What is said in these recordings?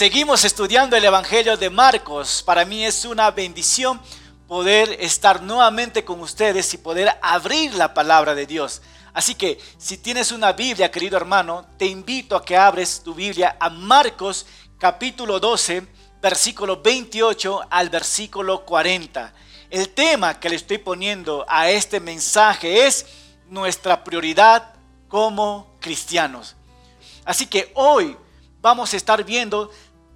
Seguimos estudiando el Evangelio de Marcos. Para mí es una bendición poder estar nuevamente con ustedes y poder abrir la palabra de Dios. Así que si tienes una Biblia, querido hermano, te invito a que abres tu Biblia a Marcos capítulo 12, versículo 28 al versículo 40. El tema que le estoy poniendo a este mensaje es nuestra prioridad como cristianos. Así que hoy vamos a estar viendo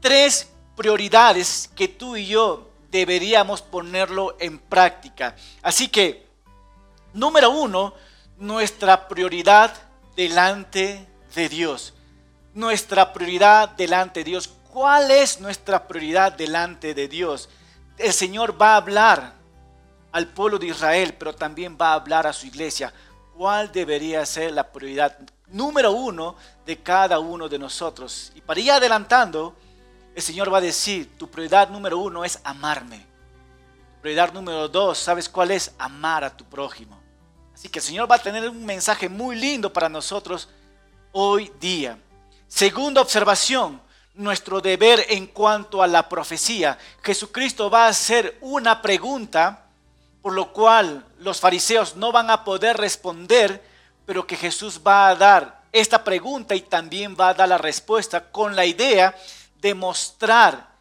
tres prioridades que tú y yo deberíamos ponerlo en práctica. Así que, número uno, nuestra prioridad delante de Dios. Nuestra prioridad delante de Dios. ¿Cuál es nuestra prioridad delante de Dios? El Señor va a hablar al pueblo de Israel, pero también va a hablar a su iglesia. ¿Cuál debería ser la prioridad número uno de cada uno de nosotros? Y para ir adelantando, el Señor va a decir, tu prioridad número uno es amarme. Prioridad número dos, ¿sabes cuál es? Amar a tu prójimo. Así que el Señor va a tener un mensaje muy lindo para nosotros hoy día. Segunda observación, nuestro deber en cuanto a la profecía. Jesucristo va a hacer una pregunta por lo cual los fariseos no van a poder responder, pero que Jesús va a dar esta pregunta y también va a dar la respuesta con la idea demostrar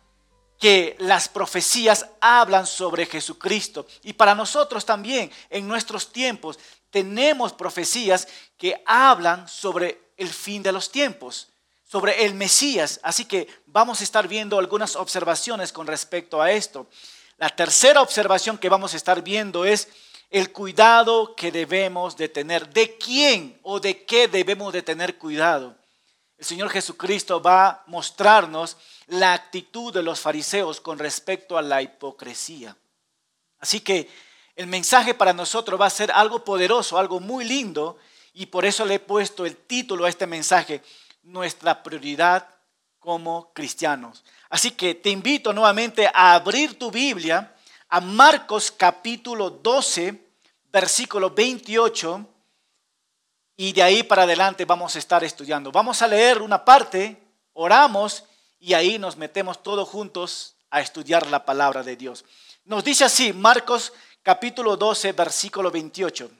que las profecías hablan sobre Jesucristo. Y para nosotros también, en nuestros tiempos, tenemos profecías que hablan sobre el fin de los tiempos, sobre el Mesías. Así que vamos a estar viendo algunas observaciones con respecto a esto. La tercera observación que vamos a estar viendo es el cuidado que debemos de tener. ¿De quién o de qué debemos de tener cuidado? El Señor Jesucristo va a mostrarnos la actitud de los fariseos con respecto a la hipocresía. Así que el mensaje para nosotros va a ser algo poderoso, algo muy lindo, y por eso le he puesto el título a este mensaje, nuestra prioridad como cristianos. Así que te invito nuevamente a abrir tu Biblia a Marcos capítulo 12, versículo 28 y de ahí para adelante vamos a estar estudiando. Vamos a leer una parte, oramos y ahí nos metemos todos juntos a estudiar la palabra de Dios. Nos dice así, Marcos capítulo 12, versículo 28.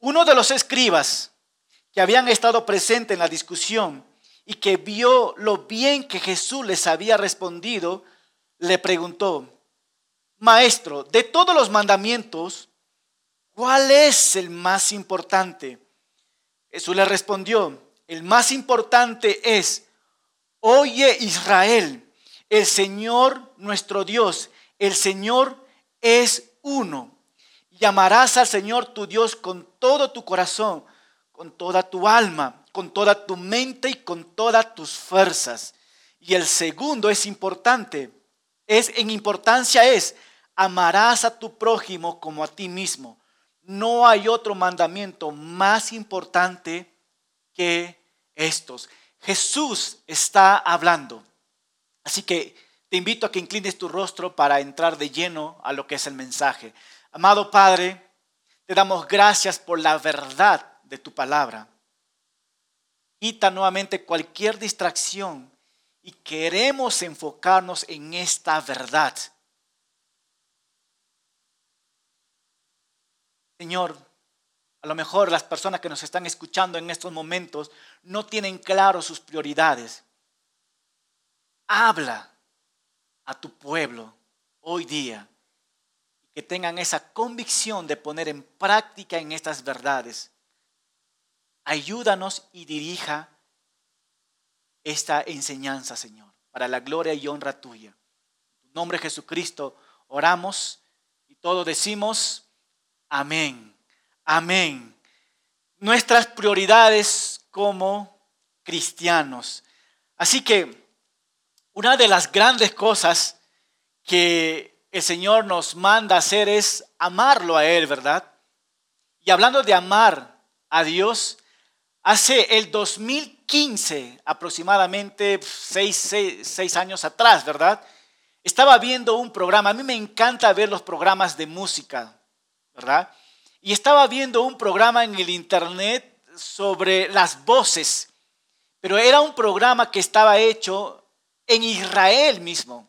Uno de los escribas que habían estado presentes en la discusión y que vio lo bien que Jesús les había respondido, le preguntó, Maestro, de todos los mandamientos, ¿cuál es el más importante? Jesús le respondió, el más importante es, oye Israel, el Señor nuestro Dios, el Señor es uno. Llamarás al Señor tu Dios con todo tu corazón, con toda tu alma, con toda tu mente y con todas tus fuerzas. Y el segundo es importante, es en importancia es, amarás a tu prójimo como a ti mismo. No hay otro mandamiento más importante que estos. Jesús está hablando. Así que te invito a que inclines tu rostro para entrar de lleno a lo que es el mensaje. Amado Padre, te damos gracias por la verdad de tu palabra. Quita nuevamente cualquier distracción y queremos enfocarnos en esta verdad. Señor, a lo mejor las personas que nos están escuchando en estos momentos no tienen claro sus prioridades. Habla a tu pueblo hoy día y que tengan esa convicción de poner en práctica en estas verdades. Ayúdanos y dirija esta enseñanza, Señor, para la gloria y honra tuya. En tu nombre Jesucristo oramos y todos decimos, Amén. Amén. Nuestras prioridades como cristianos. Así que una de las grandes cosas que el Señor nos manda hacer es amarlo a Él, ¿verdad? Y hablando de amar a Dios, hace el 2015, aproximadamente seis, seis años atrás, ¿verdad? Estaba viendo un programa, a mí me encanta ver los programas de música, Y estaba viendo un programa en el internet sobre las voces, pero era un programa que estaba hecho en Israel mismo.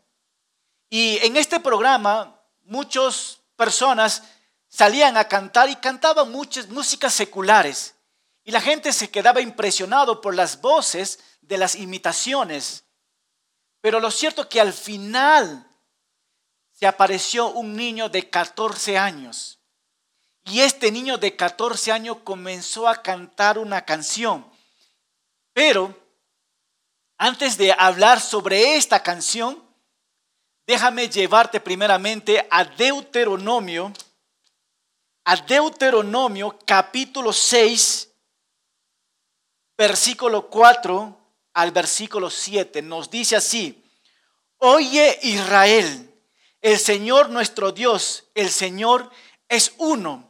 Y en este programa muchas personas salían a cantar y cantaban muchas músicas seculares. Y la gente se quedaba impresionado por las voces de las imitaciones. Pero lo cierto es que al final se apareció un niño de 14 años. Y este niño de 14 años comenzó a cantar una canción. Pero antes de hablar sobre esta canción, déjame llevarte primeramente a Deuteronomio, a Deuteronomio capítulo 6, versículo 4 al versículo 7. Nos dice así, oye Israel, el Señor nuestro Dios, el Señor es uno.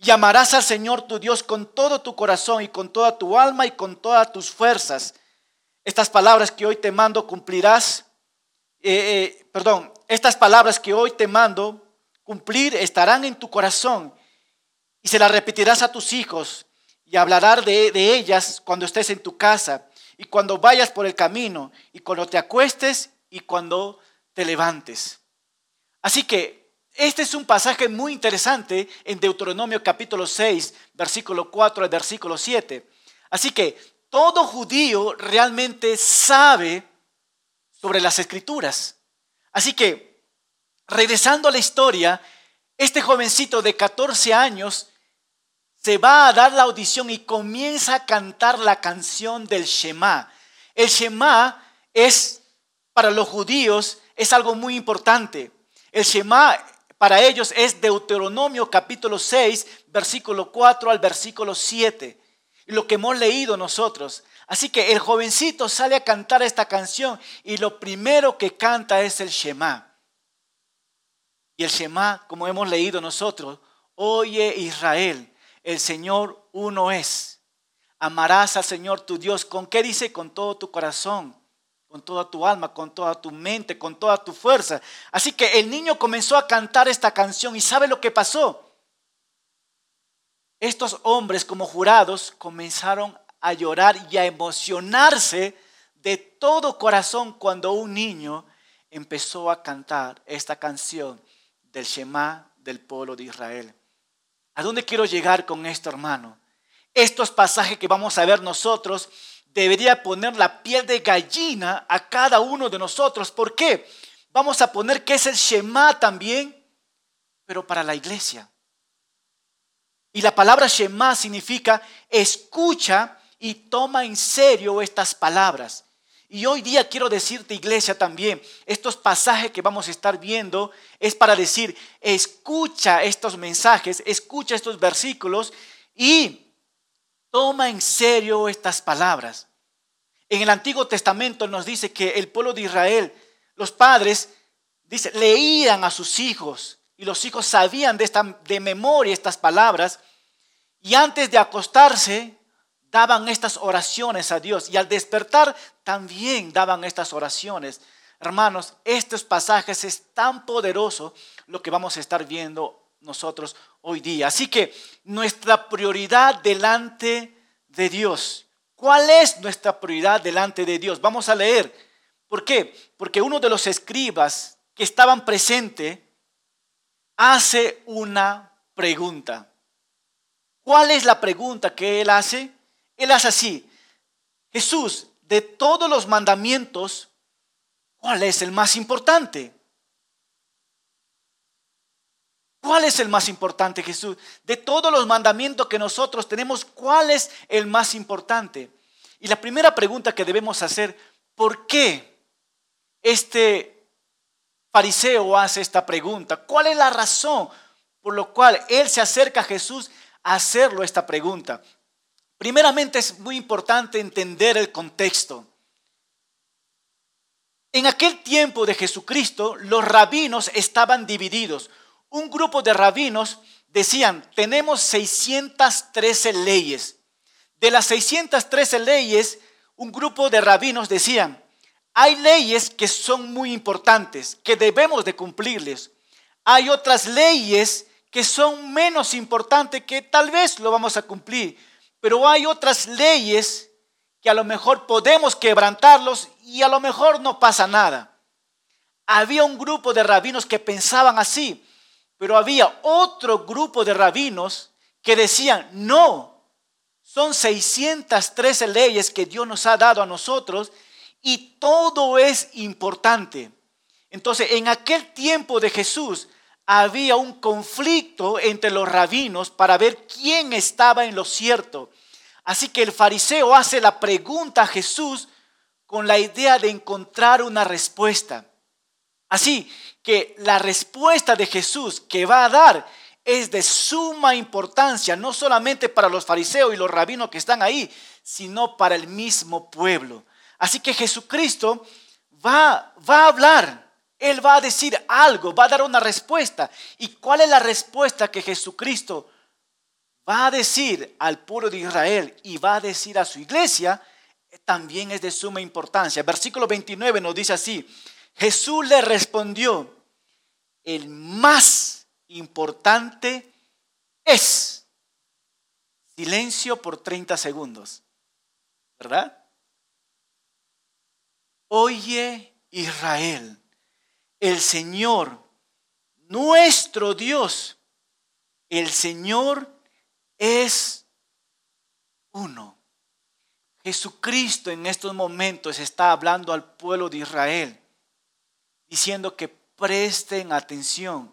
Llamarás al Señor tu Dios con todo tu corazón y con toda tu alma y con todas tus fuerzas. Estas palabras que hoy te mando cumplirás, eh, eh, perdón, estas palabras que hoy te mando cumplir estarán en tu corazón y se las repetirás a tus hijos y hablarás de, de ellas cuando estés en tu casa y cuando vayas por el camino y cuando te acuestes y cuando te levantes. Así que este es un pasaje muy interesante en Deuteronomio capítulo 6, versículo 4 al versículo 7. Así que todo judío realmente sabe sobre las escrituras. Así que, regresando a la historia, este jovencito de 14 años se va a dar la audición y comienza a cantar la canción del Shema. El Shema es, para los judíos, es algo muy importante. El Shema para ellos es Deuteronomio capítulo 6, versículo 4 al versículo 7. Lo que hemos leído nosotros. Así que el jovencito sale a cantar esta canción y lo primero que canta es el Shema. Y el Shema, como hemos leído nosotros, oye Israel, el Señor uno es. Amarás al Señor tu Dios. ¿Con qué dice? Con todo tu corazón, con toda tu alma, con toda tu mente, con toda tu fuerza. Así que el niño comenzó a cantar esta canción y ¿sabe lo que pasó? Estos hombres como jurados comenzaron a llorar y a emocionarse de todo corazón cuando un niño empezó a cantar esta canción del Shema del pueblo de Israel. ¿A dónde quiero llegar con esto, hermano? Estos pasajes que vamos a ver nosotros debería poner la piel de gallina a cada uno de nosotros. ¿Por qué? Vamos a poner que es el Shema también, pero para la iglesia. Y la palabra Shema significa escucha y toma en serio estas palabras. Y hoy día quiero decirte, iglesia, también, estos pasajes que vamos a estar viendo es para decir, escucha estos mensajes, escucha estos versículos y Toma en serio estas palabras. En el Antiguo Testamento nos dice que el pueblo de Israel, los padres, dice, leían a sus hijos y los hijos sabían de, esta, de memoria estas palabras y antes de acostarse daban estas oraciones a Dios y al despertar también daban estas oraciones. Hermanos, estos pasajes es tan poderoso lo que vamos a estar viendo nosotros hoy día. Así que nuestra prioridad delante de Dios. ¿Cuál es nuestra prioridad delante de Dios? Vamos a leer. ¿Por qué? Porque uno de los escribas que estaban presentes hace una pregunta. ¿Cuál es la pregunta que él hace? Él hace así. Jesús, de todos los mandamientos, ¿cuál es el más importante? ¿Cuál es el más importante, Jesús? De todos los mandamientos que nosotros tenemos, ¿cuál es el más importante? Y la primera pregunta que debemos hacer, ¿por qué este fariseo hace esta pregunta? ¿Cuál es la razón por la cual él se acerca a Jesús a hacerlo esta pregunta? Primeramente es muy importante entender el contexto. En aquel tiempo de Jesucristo, los rabinos estaban divididos un grupo de rabinos decían, tenemos 613 leyes. De las 613 leyes, un grupo de rabinos decían, hay leyes que son muy importantes, que debemos de cumplirles. Hay otras leyes que son menos importantes, que tal vez lo vamos a cumplir. Pero hay otras leyes que a lo mejor podemos quebrantarlos y a lo mejor no pasa nada. Había un grupo de rabinos que pensaban así, pero había otro grupo de rabinos que decían, no, son 613 leyes que Dios nos ha dado a nosotros y todo es importante. Entonces, en aquel tiempo de Jesús había un conflicto entre los rabinos para ver quién estaba en lo cierto. Así que el fariseo hace la pregunta a Jesús con la idea de encontrar una respuesta. Así que la respuesta de Jesús que va a dar es de suma importancia, no solamente para los fariseos y los rabinos que están ahí, sino para el mismo pueblo. Así que Jesucristo va, va a hablar, Él va a decir algo, va a dar una respuesta. ¿Y cuál es la respuesta que Jesucristo va a decir al pueblo de Israel y va a decir a su iglesia? También es de suma importancia. Versículo 29 nos dice así, Jesús le respondió, el más importante es silencio por 30 segundos. ¿Verdad? Oye Israel, el Señor, nuestro Dios, el Señor es uno. Jesucristo en estos momentos está hablando al pueblo de Israel, diciendo que presten atención.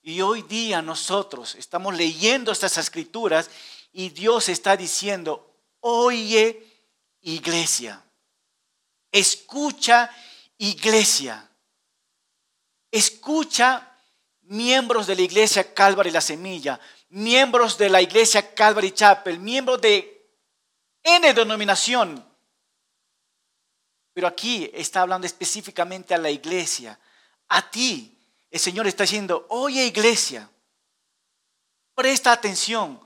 Y hoy día nosotros estamos leyendo estas escrituras y Dios está diciendo, oye iglesia. Escucha, iglesia. Escucha, miembros de la iglesia Calvary La Semilla, miembros de la iglesia Calvary Chapel, miembros de N denominación. Pero aquí está hablando específicamente a la iglesia, a ti. El Señor está diciendo, oye iglesia, presta atención.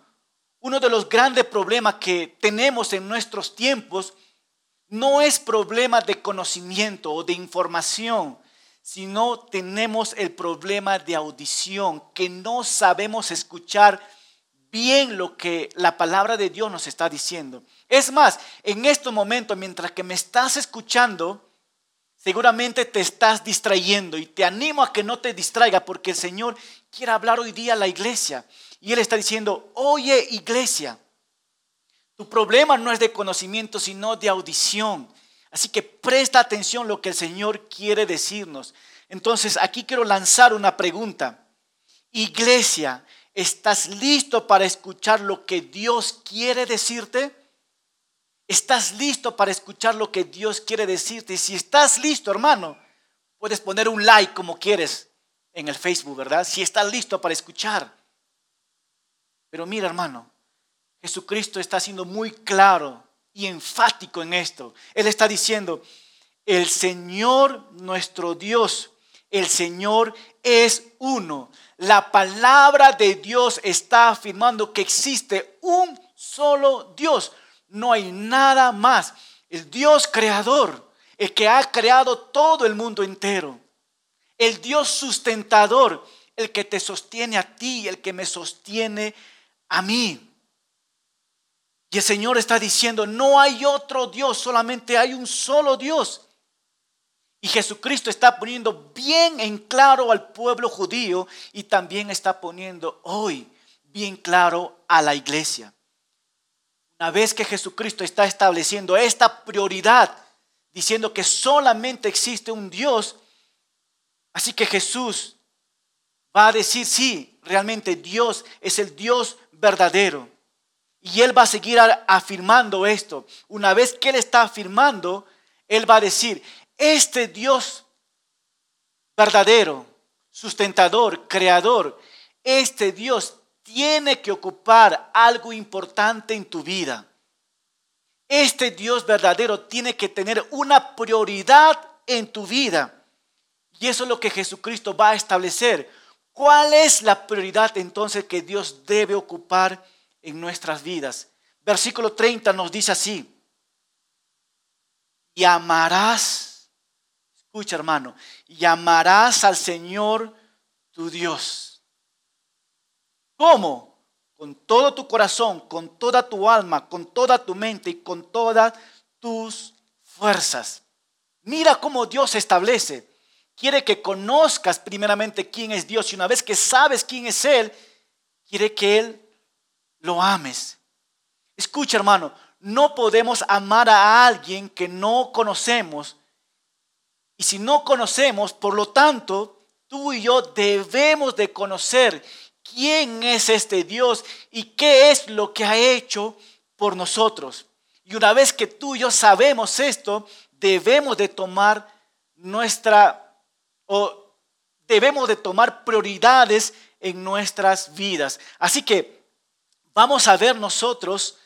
Uno de los grandes problemas que tenemos en nuestros tiempos no es problema de conocimiento o de información, sino tenemos el problema de audición, que no sabemos escuchar bien lo que la palabra de Dios nos está diciendo. Es más, en este momento, mientras que me estás escuchando, seguramente te estás distrayendo y te animo a que no te distraiga porque el Señor quiere hablar hoy día a la iglesia. Y Él está diciendo, oye iglesia, tu problema no es de conocimiento, sino de audición. Así que presta atención lo que el Señor quiere decirnos. Entonces, aquí quiero lanzar una pregunta. Iglesia, ¿estás listo para escuchar lo que Dios quiere decirte? ¿Estás listo para escuchar lo que Dios quiere decirte? Si estás listo, hermano, puedes poner un like como quieres en el Facebook, ¿verdad? Si estás listo para escuchar. Pero mira, hermano, Jesucristo está siendo muy claro y enfático en esto. Él está diciendo, el Señor nuestro Dios, el Señor es uno. La palabra de Dios está afirmando que existe un solo Dios. No hay nada más. El Dios creador, el que ha creado todo el mundo entero. El Dios sustentador, el que te sostiene a ti, el que me sostiene a mí. Y el Señor está diciendo, no hay otro Dios, solamente hay un solo Dios. Y Jesucristo está poniendo bien en claro al pueblo judío y también está poniendo hoy bien claro a la iglesia. Una vez que Jesucristo está estableciendo esta prioridad, diciendo que solamente existe un Dios, así que Jesús va a decir, sí, realmente Dios es el Dios verdadero. Y Él va a seguir afirmando esto. Una vez que Él está afirmando, Él va a decir, este Dios verdadero, sustentador, creador, este Dios tiene que ocupar algo importante en tu vida. Este Dios verdadero tiene que tener una prioridad en tu vida. Y eso es lo que Jesucristo va a establecer. ¿Cuál es la prioridad entonces que Dios debe ocupar en nuestras vidas. Versículo 30 nos dice así, y amarás, escucha hermano, y amarás al Señor tu Dios. ¿Cómo? Con todo tu corazón, con toda tu alma, con toda tu mente y con todas tus fuerzas. Mira cómo Dios establece. Quiere que conozcas primeramente quién es Dios y una vez que sabes quién es Él, quiere que Él lo ames. Escucha hermano, no podemos amar a alguien que no conocemos. Y si no conocemos, por lo tanto, tú y yo debemos de conocer quién es este Dios y qué es lo que ha hecho por nosotros. Y una vez que tú y yo sabemos esto, debemos de tomar nuestra o debemos de tomar prioridades en nuestras vidas. Así que vamos a ver nosotros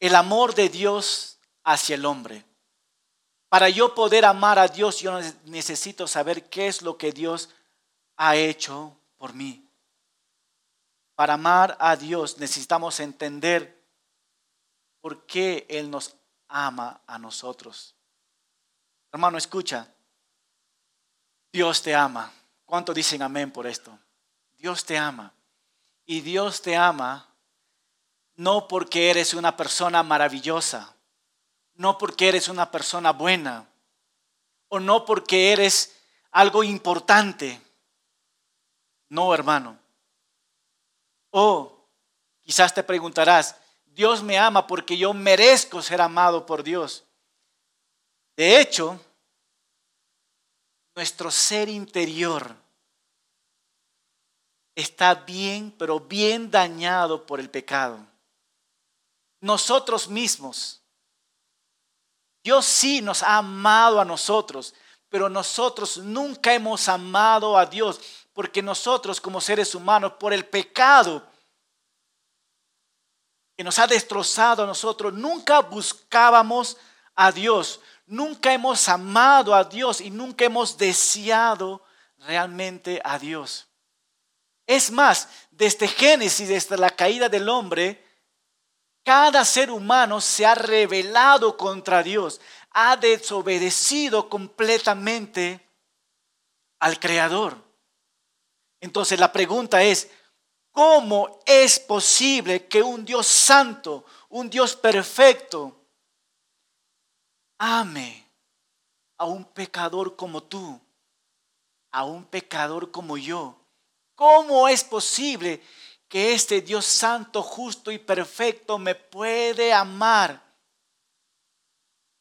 el amor de Dios hacia el hombre. Para yo poder amar a Dios, yo necesito saber qué es lo que Dios ha hecho por mí. Para amar a Dios necesitamos entender por qué Él nos ama a nosotros. Hermano, escucha. Dios te ama. ¿Cuánto dicen amén por esto? Dios te ama. Y Dios te ama no porque eres una persona maravillosa, no porque eres una persona buena, o no porque eres algo importante. No, hermano. O quizás te preguntarás, Dios me ama porque yo merezco ser amado por Dios. De hecho, nuestro ser interior está bien, pero bien dañado por el pecado nosotros mismos. Dios sí nos ha amado a nosotros, pero nosotros nunca hemos amado a Dios, porque nosotros como seres humanos, por el pecado que nos ha destrozado a nosotros, nunca buscábamos a Dios, nunca hemos amado a Dios y nunca hemos deseado realmente a Dios. Es más, desde Génesis, desde la caída del hombre, cada ser humano se ha rebelado contra Dios, ha desobedecido completamente al Creador. Entonces la pregunta es, ¿cómo es posible que un Dios santo, un Dios perfecto, ame a un pecador como tú, a un pecador como yo? ¿Cómo es posible que este Dios santo, justo y perfecto me puede amar?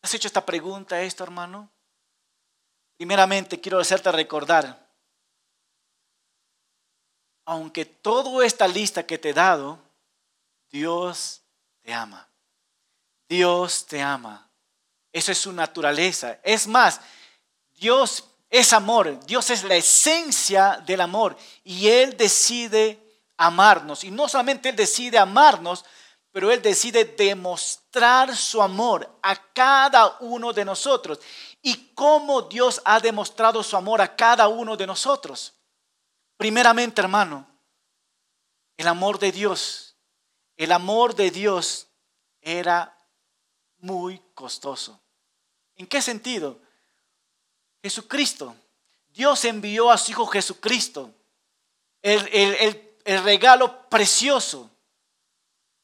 ¿Has hecho esta pregunta esto, hermano? Primeramente quiero hacerte recordar, aunque toda esta lista que te he dado, Dios te ama. Dios te ama. Eso es su naturaleza. Es más, Dios es amor. Dios es la esencia del amor. Y Él decide amarnos. Y no solamente Él decide amarnos, pero Él decide demostrar su amor a cada uno de nosotros. ¿Y cómo Dios ha demostrado su amor a cada uno de nosotros? Primeramente, hermano, el amor de Dios. El amor de Dios era muy costoso. ¿En qué sentido? Jesucristo. Dios envió a su Hijo Jesucristo. El, el, el regalo precioso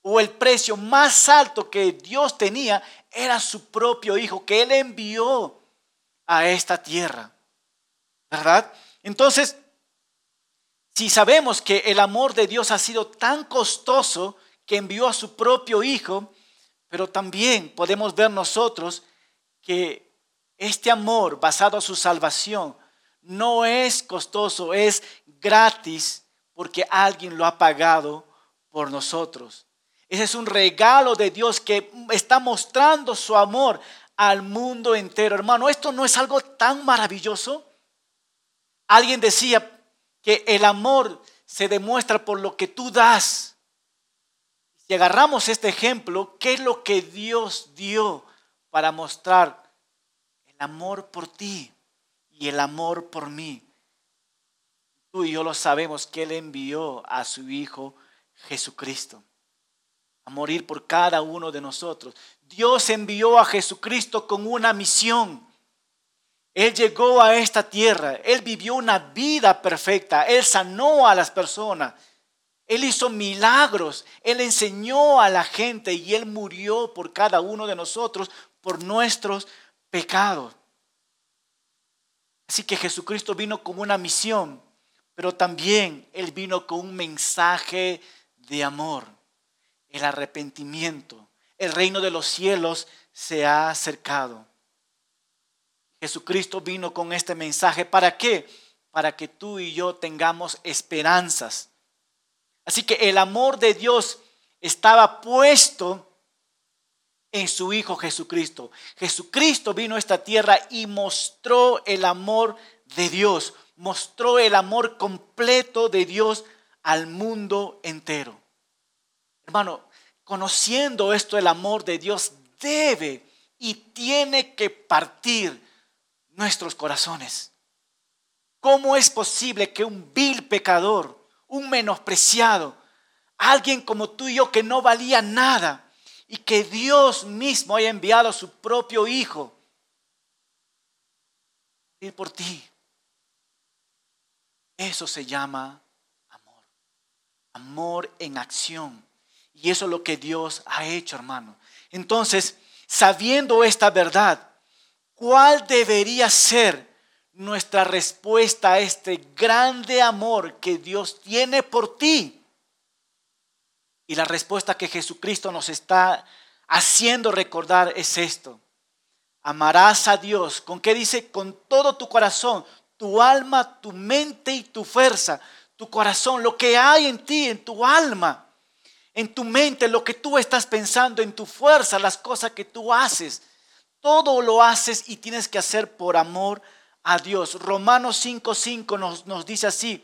o el precio más alto que Dios tenía era su propio Hijo, que Él envió a esta tierra. ¿Verdad? Entonces, si sabemos que el amor de Dios ha sido tan costoso que envió a su propio Hijo, pero también podemos ver nosotros que este amor basado en su salvación no es costoso, es gratis porque alguien lo ha pagado por nosotros. Ese es un regalo de Dios que está mostrando su amor al mundo entero. Hermano, esto no es algo tan maravilloso. Alguien decía que el amor se demuestra por lo que tú das. Si agarramos este ejemplo, ¿qué es lo que Dios dio para mostrar el amor por ti y el amor por mí? Tú y yo lo sabemos que Él envió a su Hijo Jesucristo a morir por cada uno de nosotros. Dios envió a Jesucristo con una misión. Él llegó a esta tierra, Él vivió una vida perfecta, Él sanó a las personas, Él hizo milagros, Él enseñó a la gente y Él murió por cada uno de nosotros por nuestros pecados. Así que Jesucristo vino con una misión, pero también Él vino con un mensaje de amor, el arrepentimiento. El reino de los cielos se ha acercado. Jesucristo vino con este mensaje. ¿Para qué? Para que tú y yo tengamos esperanzas. Así que el amor de Dios estaba puesto en su Hijo Jesucristo. Jesucristo vino a esta tierra y mostró el amor de Dios, mostró el amor completo de Dios al mundo entero. Hermano, conociendo esto, el amor de Dios debe y tiene que partir nuestros corazones. ¿Cómo es posible que un vil pecador, un menospreciado, alguien como tú y yo que no valía nada y que Dios mismo haya enviado a su propio Hijo ir por ti? Eso se llama amor. Amor en acción. Y eso es lo que Dios ha hecho, hermano. Entonces, sabiendo esta verdad, ¿Cuál debería ser nuestra respuesta a este grande amor que Dios tiene por ti? Y la respuesta que Jesucristo nos está haciendo recordar es esto. Amarás a Dios. ¿Con qué dice? Con todo tu corazón, tu alma, tu mente y tu fuerza. Tu corazón, lo que hay en ti, en tu alma, en tu mente, lo que tú estás pensando, en tu fuerza, las cosas que tú haces todo lo haces y tienes que hacer por amor a Dios. Romanos 5:5 nos, nos dice así,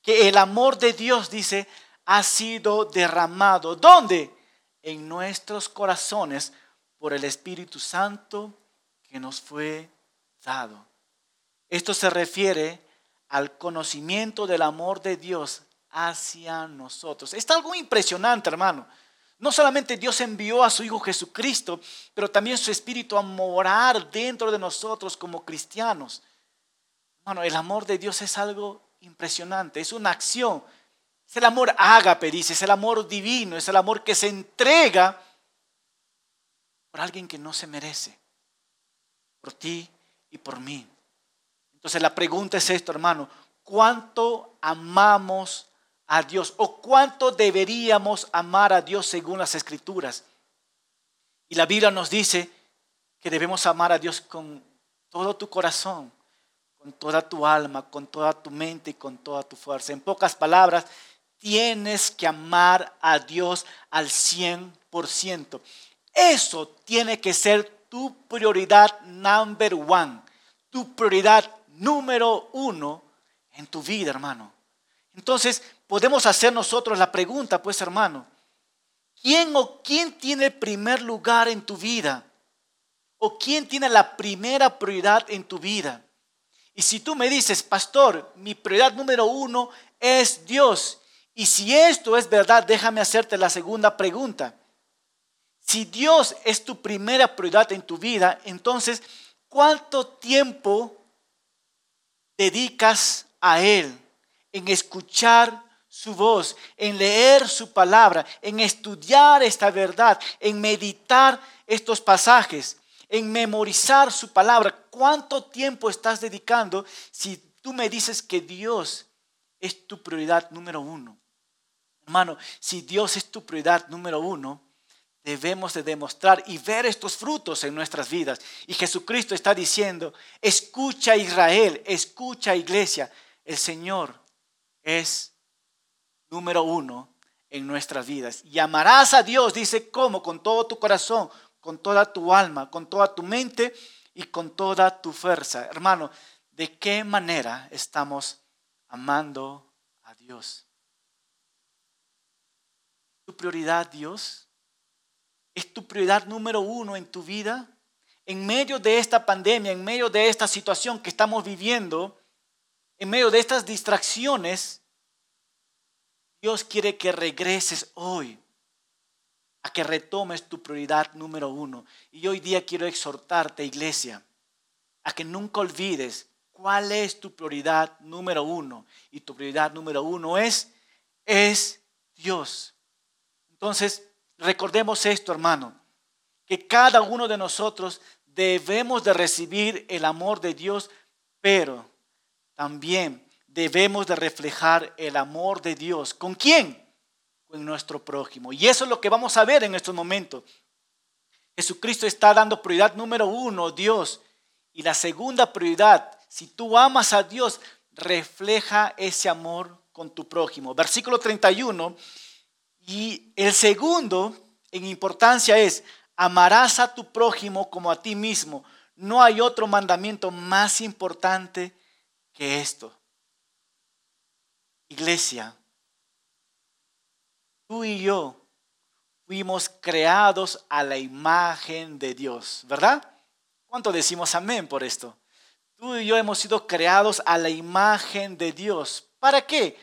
que el amor de Dios, dice, ha sido derramado. ¿Dónde? En nuestros corazones por el Espíritu Santo que nos fue dado. Esto se refiere al conocimiento del amor de Dios hacia nosotros. Está algo impresionante, hermano. No solamente Dios envió a su Hijo Jesucristo, pero también su Espíritu a morar dentro de nosotros como cristianos. Bueno, el amor de Dios es algo impresionante, es una acción. Es el amor ágape, dice, es el amor divino, es el amor que se entrega por alguien que no se merece, por ti y por mí. Entonces la pregunta es esto, hermano, ¿cuánto amamos a Dios o cuánto deberíamos amar a Dios según las escrituras. Y la Biblia nos dice que debemos amar a Dios con todo tu corazón, con toda tu alma, con toda tu mente y con toda tu fuerza. En pocas palabras, tienes que amar a Dios al 100%. Eso tiene que ser tu prioridad number one, tu prioridad número uno en tu vida, hermano. Entonces, podemos hacer nosotros la pregunta, pues hermano, ¿quién o quién tiene el primer lugar en tu vida? ¿O quién tiene la primera prioridad en tu vida? Y si tú me dices, pastor, mi prioridad número uno es Dios. Y si esto es verdad, déjame hacerte la segunda pregunta. Si Dios es tu primera prioridad en tu vida, entonces, ¿cuánto tiempo dedicas a Él en escuchar su voz, en leer su palabra, en estudiar esta verdad, en meditar estos pasajes, en memorizar su palabra. ¿Cuánto tiempo estás dedicando si tú me dices que Dios es tu prioridad número uno? Hermano, si Dios es tu prioridad número uno, debemos de demostrar y ver estos frutos en nuestras vidas. Y Jesucristo está diciendo, escucha Israel, escucha iglesia, el Señor es número uno en nuestras vidas. Y amarás a Dios, dice, ¿cómo? Con todo tu corazón, con toda tu alma, con toda tu mente y con toda tu fuerza. Hermano, ¿de qué manera estamos amando a Dios? ¿Tu prioridad Dios? ¿Es tu prioridad número uno en tu vida? En medio de esta pandemia, en medio de esta situación que estamos viviendo, en medio de estas distracciones, Dios quiere que regreses hoy a que retomes tu prioridad número uno. Y hoy día quiero exhortarte, iglesia, a que nunca olvides cuál es tu prioridad número uno. Y tu prioridad número uno es, es Dios. Entonces, recordemos esto, hermano. que cada uno de nosotros debemos de recibir el amor de Dios, pero también debemos de reflejar el amor de Dios. ¿Con quién? Con nuestro prójimo. Y eso es lo que vamos a ver en estos momentos. Jesucristo está dando prioridad número uno, Dios. Y la segunda prioridad, si tú amas a Dios, refleja ese amor con tu prójimo. Versículo 31. Y el segundo en importancia es, amarás a tu prójimo como a ti mismo. No hay otro mandamiento más importante que esto. Iglesia, tú y yo fuimos creados a la imagen de Dios, ¿verdad? ¿Cuánto decimos amén por esto? Tú y yo hemos sido creados a la imagen de Dios. ¿Para qué?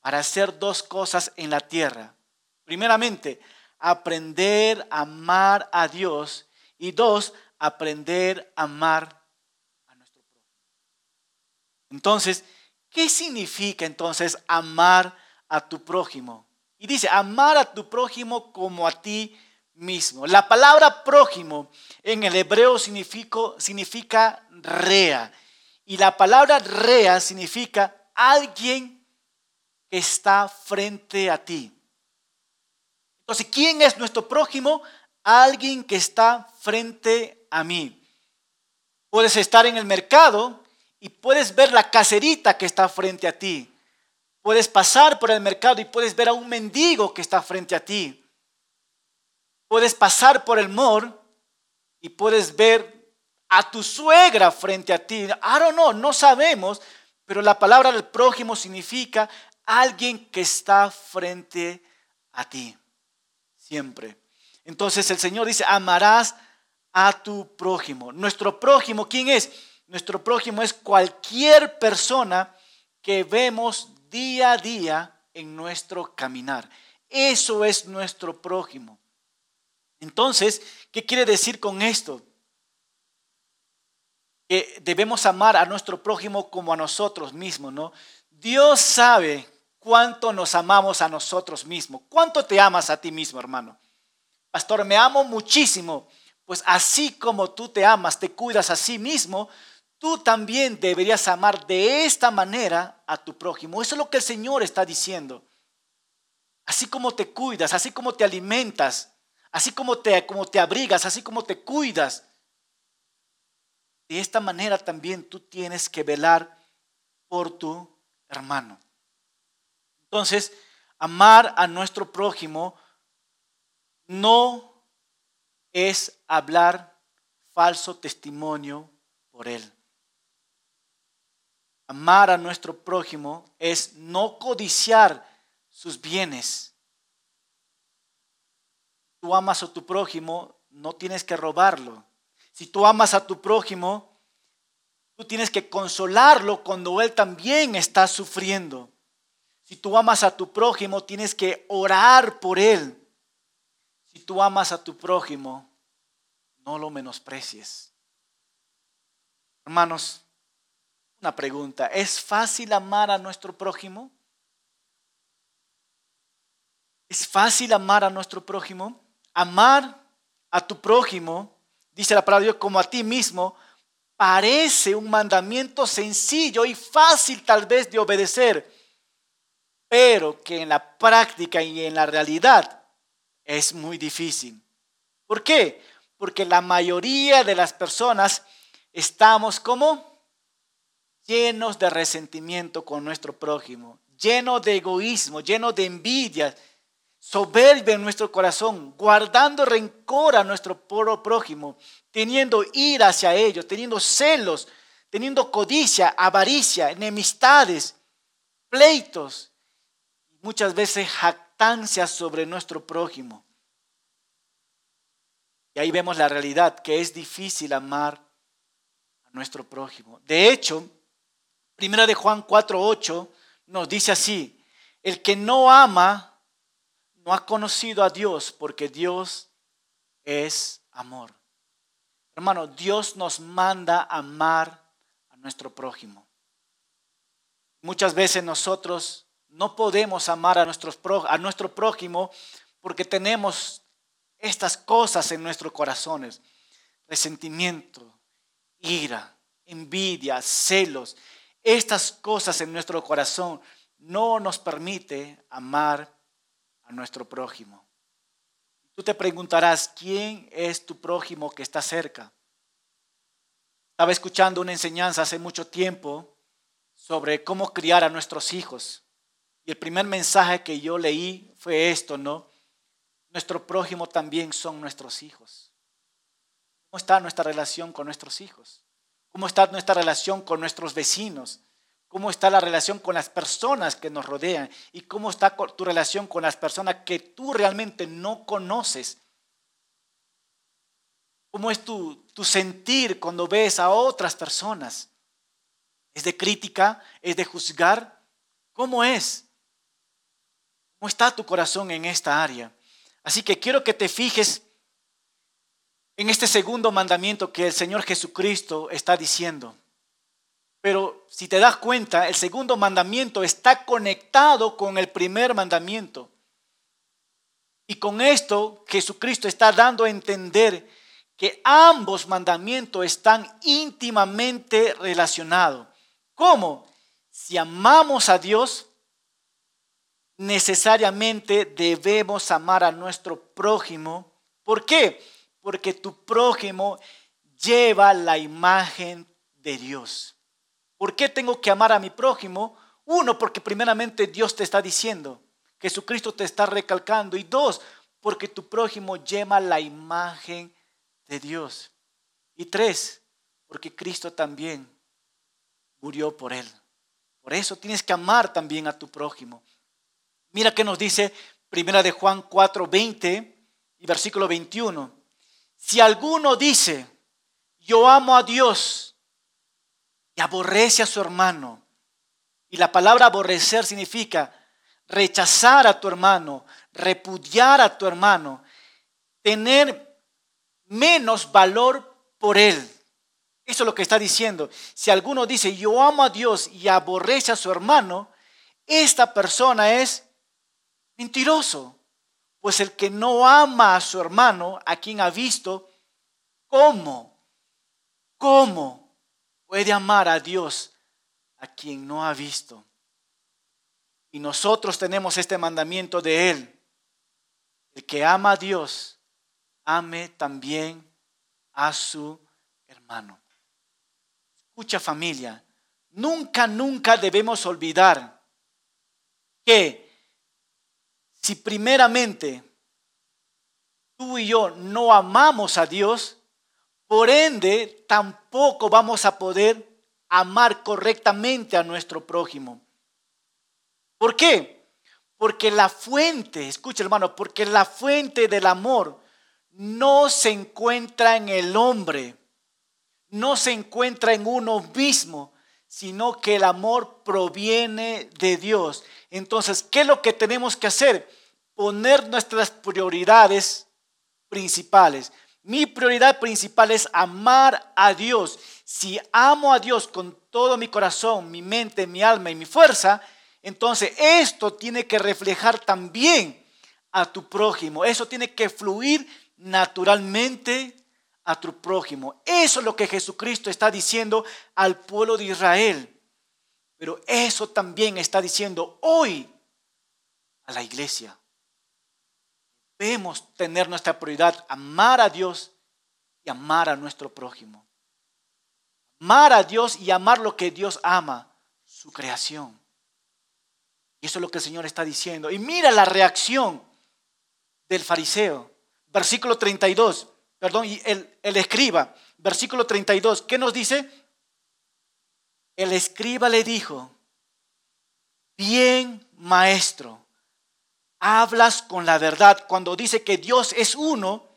Para hacer dos cosas en la tierra. Primeramente, aprender a amar a Dios y dos, aprender a amar a nuestro prójimo. Entonces, ¿qué significa entonces amar a tu prójimo? Y dice, amar a tu prójimo como a ti mismo. La palabra prójimo en el hebreo significa, rea. Y la palabra rea significa alguien que está frente a ti. Entonces, ¿quién es nuestro prójimo? Alguien que está frente a mí. Puedes estar en el mercado y puedes ver la caserita que está frente a ti. Puedes pasar por el mercado y puedes ver a un mendigo que está frente a ti. Puedes pasar por el mor y puedes ver a tu suegra frente a ti. I don't know, no sabemos, pero la palabra del prójimo significa alguien que está frente a ti. Siempre. Entonces el Señor dice, amarás a tu prójimo. Nuestro prójimo, ¿quién es? Nuestro prójimo es cualquier persona que vemos día a día en nuestro caminar. Eso es nuestro prójimo. Entonces, ¿qué quiere decir con esto? Que debemos amar a nuestro prójimo como a nosotros mismos, ¿no? Dios sabe cuánto nos amamos a nosotros mismos. ¿Cuánto te amas a ti mismo, hermano? Pastor, me amo muchísimo. Pues así como tú te amas, te cuidas a sí mismo, tú también deberías amar de esta manera a tu prójimo. Eso es lo que el Señor está diciendo. Así como te cuidas, así como te alimentas, así como te, como te abrigas, así como te cuidas. De esta manera también tú tienes que velar por tu hermano. Entonces, amar a nuestro prójimo no es hablar falso testimonio por él. Amar a nuestro prójimo es no codiciar sus bienes. Tú amas a tu prójimo, no tienes que robarlo. Si tú amas a tu prójimo, tú tienes que consolarlo cuando él también está sufriendo. Si tú amas a tu prójimo, tienes que orar por él. Si tú amas a tu prójimo, no lo menosprecies. Hermanos, una pregunta. ¿Es fácil amar a nuestro prójimo? ¿Es fácil amar a nuestro prójimo? Amar a tu prójimo, dice la palabra de Dios, como a ti mismo, parece un mandamiento sencillo y fácil tal vez de obedecer, pero que en la práctica y en la realidad es muy difícil. ¿Por qué? Porque la mayoría de las personas estamos como llenos de resentimiento con nuestro prójimo, llenos de egoísmo, llenos de envidia, soberbia en nuestro corazón, guardando rencor a nuestro prójimo, teniendo ira hacia ellos, teniendo celos, teniendo codicia, avaricia, enemistades, pleitos, muchas veces jactancias sobre nuestro prójimo. Y ahí vemos la realidad, que es difícil amar a nuestro prójimo. De hecho, Primera de Juan 4:8 nos dice así, el que no ama no ha conocido a Dios porque Dios es amor. Hermano, Dios nos manda amar a nuestro prójimo. Muchas veces nosotros no podemos amar a, a nuestro prójimo porque tenemos estas cosas en nuestros corazones, resentimiento, ira, envidia, celos, estas cosas en nuestro corazón no nos permite amar a nuestro prójimo. Tú te preguntarás, ¿quién es tu prójimo que está cerca? Estaba escuchando una enseñanza hace mucho tiempo sobre cómo criar a nuestros hijos. Y el primer mensaje que yo leí fue esto, ¿no? Nuestro prójimo también son nuestros hijos. ¿Cómo está nuestra relación con nuestros hijos? ¿Cómo está nuestra relación con nuestros vecinos? ¿Cómo está la relación con las personas que nos rodean? ¿Y cómo está tu relación con las personas que tú realmente no conoces? ¿Cómo es tu, tu sentir cuando ves a otras personas? ¿Es de crítica? ¿Es de juzgar? ¿Cómo es? ¿Cómo está tu corazón en esta área? Así que quiero que te fijes en este segundo mandamiento que el Señor Jesucristo está diciendo. Pero si te das cuenta, el segundo mandamiento está conectado con el primer mandamiento. Y con esto Jesucristo está dando a entender que ambos mandamientos están íntimamente relacionados. ¿Cómo? Si amamos a Dios, necesariamente debemos amar a nuestro prójimo. ¿Por qué? Porque tu prójimo lleva la imagen de Dios. ¿Por qué tengo que amar a mi prójimo? Uno, porque primeramente Dios te está diciendo, Jesucristo te está recalcando. Y dos, porque tu prójimo lleva la imagen de Dios. Y tres, porque Cristo también murió por él. Por eso tienes que amar también a tu prójimo. Mira que nos dice Primera de Juan 4, 20 y versículo 21. Si alguno dice, yo amo a Dios y aborrece a su hermano, y la palabra aborrecer significa rechazar a tu hermano, repudiar a tu hermano, tener menos valor por él. Eso es lo que está diciendo. Si alguno dice, yo amo a Dios y aborrece a su hermano, esta persona es mentiroso. Pues el que no ama a su hermano, a quien ha visto, ¿cómo? ¿Cómo puede amar a Dios a quien no ha visto? Y nosotros tenemos este mandamiento de Él. El que ama a Dios, ame también a su hermano. Escucha familia, nunca, nunca debemos olvidar que si primeramente tú y yo no amamos a Dios, por ende tampoco vamos a poder amar correctamente a nuestro prójimo. ¿Por qué? Porque la fuente, escucha hermano, porque la fuente del amor no se encuentra en el hombre, no se encuentra en uno mismo, sino que el amor proviene de Dios. Entonces, ¿qué es lo que tenemos que hacer? Poner nuestras prioridades principales. Mi prioridad principal es amar a Dios. Si amo a Dios con todo mi corazón, mi mente, mi alma y mi fuerza, entonces esto tiene que reflejar también a tu prójimo. Eso tiene que fluir naturalmente a tu prójimo. Eso es lo que Jesucristo está diciendo al pueblo de Israel. Pero eso también está diciendo hoy a la iglesia. Debemos tener nuestra prioridad, amar a Dios y amar a nuestro prójimo. Amar a Dios y amar lo que Dios ama, su creación. Y eso es lo que el Señor está diciendo. Y mira la reacción del fariseo. Versículo 32 perdón, el, el escriba, versículo 32, ¿qué nos dice? El escriba le dijo, bien maestro, hablas con la verdad cuando dice que Dios es uno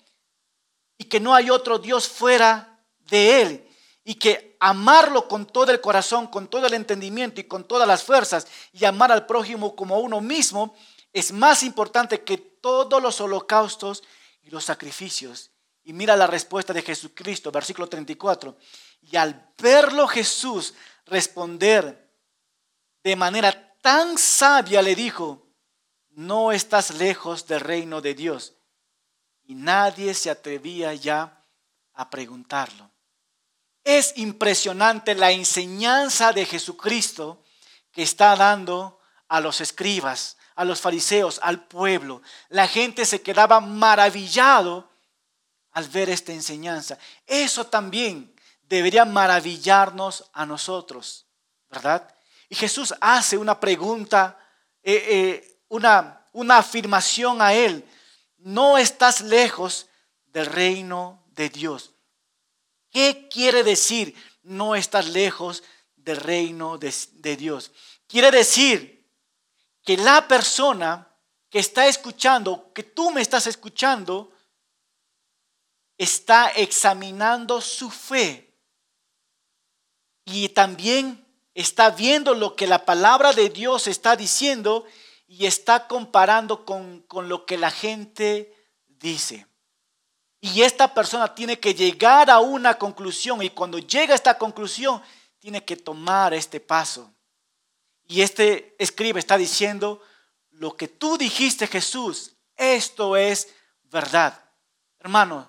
y que no hay otro Dios fuera de él y que amarlo con todo el corazón, con todo el entendimiento y con todas las fuerzas y amar al prójimo como uno mismo es más importante que todos los holocaustos y los sacrificios. Y mira la respuesta de Jesucristo, versículo 34. Y al verlo Jesús responder de manera tan sabia, le dijo, no estás lejos del reino de Dios. y nadie se atrevía ya a preguntarlo. Es impresionante la enseñanza de Jesucristo que está dando a los escribas, a los fariseos, al pueblo. La gente se quedaba maravillado al ver esta enseñanza. Eso también debería maravillarnos a nosotros, ¿verdad? Y Jesús hace una pregunta, eh, eh, una, una afirmación a él. No estás lejos del reino de Dios. ¿Qué quiere decir no estás lejos del reino de, de Dios? Quiere decir que la persona que está escuchando, que tú me estás escuchando, está examinando su fe y también está viendo lo que la palabra de Dios está diciendo y está comparando con, con lo que la gente dice. Y esta persona tiene que llegar a una conclusión y cuando llega a esta conclusión tiene que tomar este paso. Y este escribe está diciendo, lo que tú dijiste Jesús, esto es verdad. Hermano,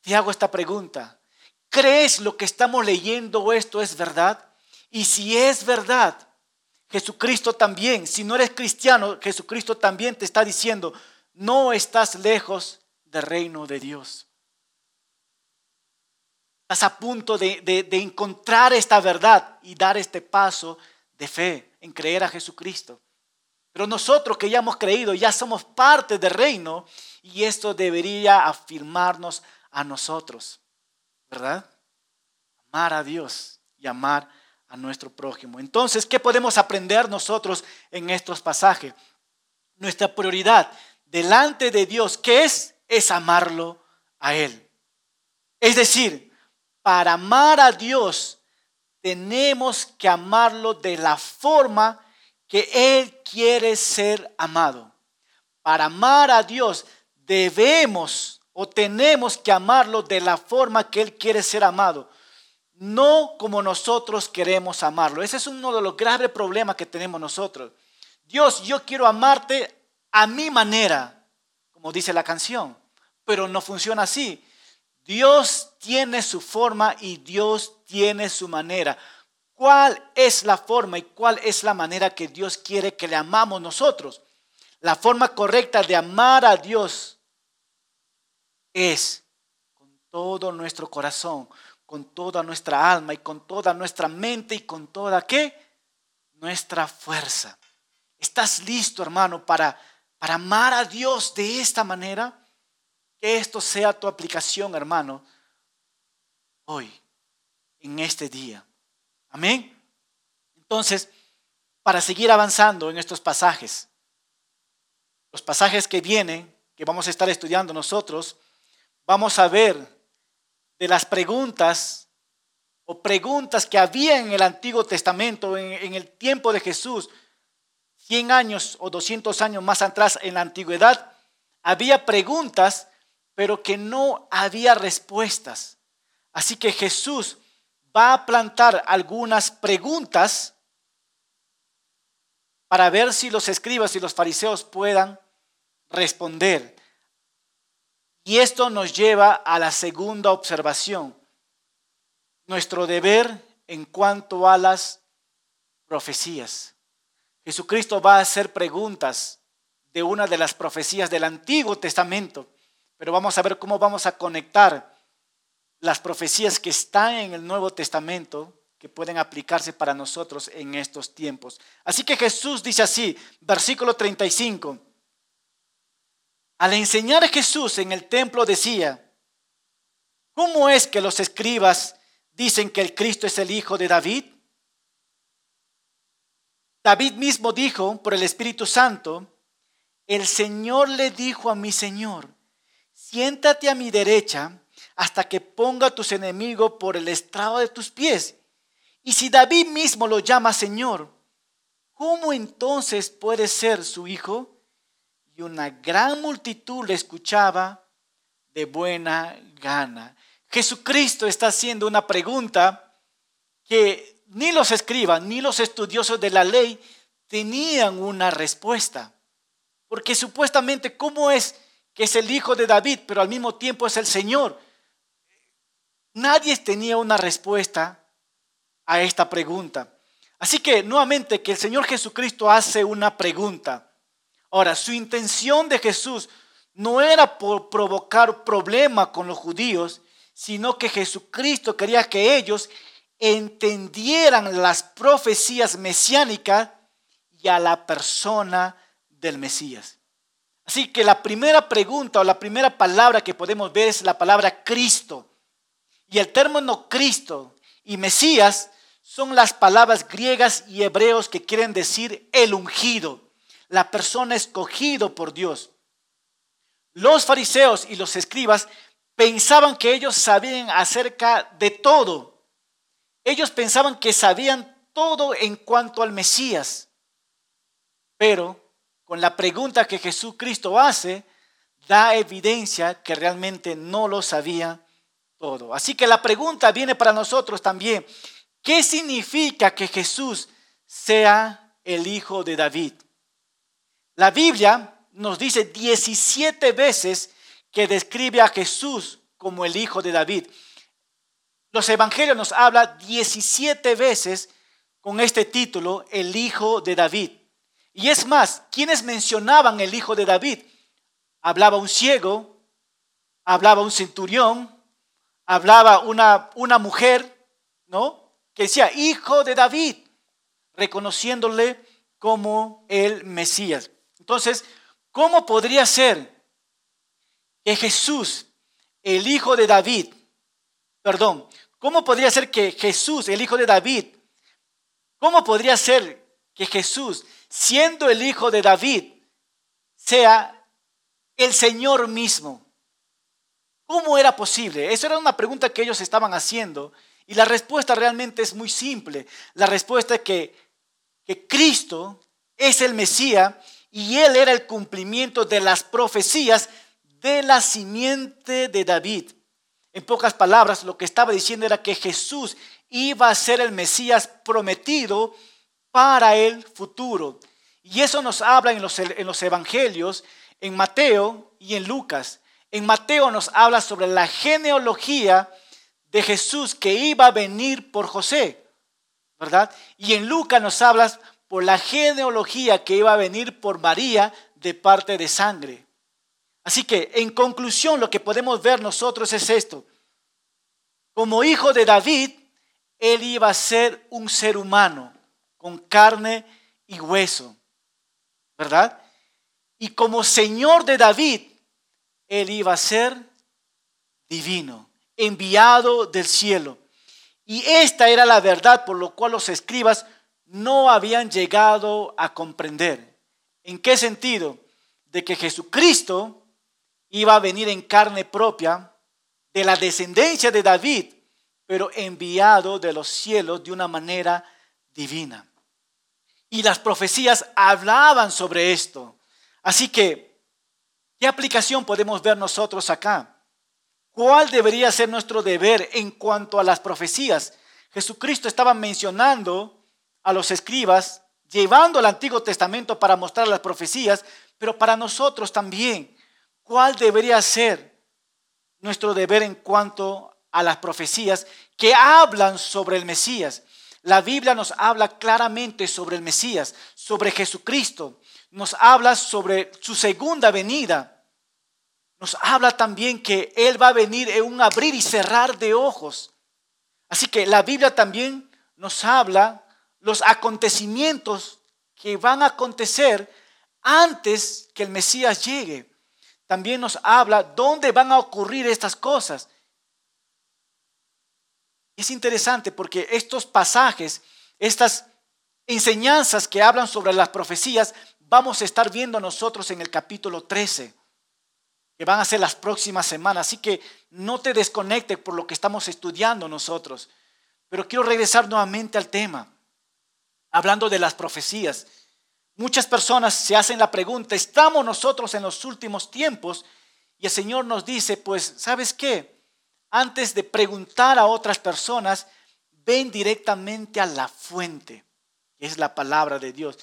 te hago esta pregunta. ¿Crees lo que estamos leyendo esto es verdad? Y si es verdad, Jesucristo también, si no eres cristiano, Jesucristo también te está diciendo, no estás lejos del reino de Dios. Estás a punto de, de encontrar esta verdad y dar este paso de fe en creer a Jesucristo. Pero nosotros que ya hemos creído, ya somos parte del reino y esto debería afirmarnos a nosotros, ¿verdad? Amar a Dios y amar a nuestro prójimo. Entonces, ¿qué podemos aprender nosotros en estos pasajes? Nuestra prioridad delante de Dios, ¿qué es? Es amarlo a Él. Es decir, para amar a Dios tenemos que amarlo de la forma que Él quiere ser amado. Para amar a Dios debemos o tenemos que amarlo de la forma que Él quiere ser amado, no como nosotros queremos amarlo. Ese es uno de los graves problemas que tenemos nosotros. Dios, yo quiero amarte a mi manera, como dice la canción, pero no funciona así. Dios tiene su forma y Dios tiene su manera. ¿Cuál es la forma y cuál es la manera que Dios quiere que le amamos nosotros? La forma correcta de amar a Dios es con todo nuestro corazón, con toda nuestra alma y con toda nuestra mente y con toda qué? Nuestra fuerza. ¿Estás listo, hermano, para, para amar a Dios de esta manera? Que esto sea tu aplicación, hermano, hoy, en este día. Amén. Entonces, para seguir avanzando en estos pasajes, los pasajes que vienen, que vamos a estar estudiando nosotros, vamos a ver de las preguntas o preguntas que había en el Antiguo Testamento, en, el tiempo de Jesús, 100 años o 200 años más atrás en la antigüedad, había preguntas pero que no había respuestas. Así que Jesús va a plantar algunas preguntas para ver si los escribas y los fariseos puedan responder. Y esto nos lleva a la segunda observación, nuestro deber en cuanto a las profecías. Jesucristo va a hacer preguntas de una de las profecías del Antiguo Testamento pero vamos a ver cómo vamos a conectar las profecías que están en el Nuevo Testamento que pueden aplicarse para nosotros en estos tiempos. Así que Jesús dice así, versículo 35. Al enseñar Jesús en el templo decía, ¿cómo es que los escribas dicen que el Cristo es el hijo de David? David mismo dijo por el Espíritu Santo, el Señor le dijo a mi Señor, siéntate a mi derecha hasta que ponga a tus enemigos por el estrado de tus pies. Y si David mismo lo llama Señor, ¿cómo entonces puede ser su hijo? Y una gran multitud le escuchaba de buena gana. Jesucristo está haciendo una pregunta que ni los escribas ni los estudiosos de la ley tenían una respuesta. Porque supuestamente, ¿cómo es que es el hijo de David, pero al mismo tiempo es el Señor? Nadie tenía una respuesta a esta pregunta. Así que nuevamente que el Señor Jesucristo hace una pregunta. Ahora, su intención de Jesús no era por provocar problema con los judíos, sino que Jesucristo quería que ellos entendieran las profecías mesiánicas y a la persona del Mesías. Así que la primera pregunta o la primera palabra que podemos ver es la palabra Cristo. Y el término Cristo y Mesías son las palabras griegas y hebreos que quieren decir el ungido, la persona escogido por Dios. Los fariseos y los escribas pensaban que ellos sabían acerca de todo. Ellos pensaban que sabían todo en cuanto al Mesías. Pero con la pregunta que Jesucristo hace, da evidencia que realmente no lo sabía todo. Así que la pregunta viene para nosotros también. ¿Qué significa que Jesús sea el hijo de David? La Biblia nos dice 17 veces que describe a Jesús como el hijo de David. Los evangelios nos hablan 17 veces con este título, el hijo de David. Y es más, quienes mencionaban el hijo de David? Hablaba un ciego, hablaba un centurión, hablaba una, una mujer, ¿no? Que decía, hijo de David, reconociéndole como el Mesías. Entonces, ¿cómo podría ser que Jesús, el hijo de David, perdón, cómo podría ser que Jesús, el hijo de David, cómo podría ser que Jesús, siendo el hijo de David, sea el Señor mismo? ¿Cómo era posible? Esa era una pregunta que ellos estaban haciendo. Y la respuesta realmente es muy simple. La respuesta es que, que Cristo es el Mesías y Él era el cumplimiento de las profecías de la simiente de David. En pocas palabras, lo que estaba diciendo era que Jesús iba a ser el Mesías prometido para el futuro. Y eso nos habla en los, en los evangelios, en Mateo y en Lucas. En Mateo nos habla sobre la genealogía de Jesús que iba a venir por José, ¿verdad? Y en Lucas nos habla por la genealogía que iba a venir por María de parte de sangre. Así que, en conclusión, lo que podemos ver nosotros es esto. Como hijo de David, él iba a ser un ser humano con carne y hueso, ¿verdad? Y como Señor de David, él iba a ser divino, enviado del cielo. Y esta era la verdad por lo cual los escribas no habían llegado a comprender. ¿En qué sentido? De que Jesucristo iba a venir en carne propia de la descendencia de David, pero enviado de los cielos de una manera divina. Y las profecías hablaban sobre esto. Así que ¿Qué aplicación podemos ver nosotros acá? ¿Cuál debería ser nuestro deber en cuanto a las profecías? Jesucristo estaba mencionando a los escribas, llevando el Antiguo Testamento para mostrar las profecías, pero para nosotros también, ¿cuál debería ser nuestro deber en cuanto a las profecías que hablan sobre el Mesías? La Biblia nos habla claramente sobre el Mesías, sobre Jesucristo nos habla sobre su segunda venida. Nos habla también que Él va a venir en un abrir y cerrar de ojos. Así que la Biblia también nos habla los acontecimientos que van a acontecer antes que el Mesías llegue. También nos habla dónde van a ocurrir estas cosas. Es interesante porque estos pasajes, estas enseñanzas que hablan sobre las profecías, vamos a estar viendo nosotros en el capítulo 13, que van a ser las próximas semanas. Así que no te desconectes por lo que estamos estudiando nosotros. Pero quiero regresar nuevamente al tema, hablando de las profecías. Muchas personas se hacen la pregunta, ¿estamos nosotros en los últimos tiempos? Y el Señor nos dice, pues, ¿sabes qué? Antes de preguntar a otras personas, ven directamente a la fuente, que es la palabra de Dios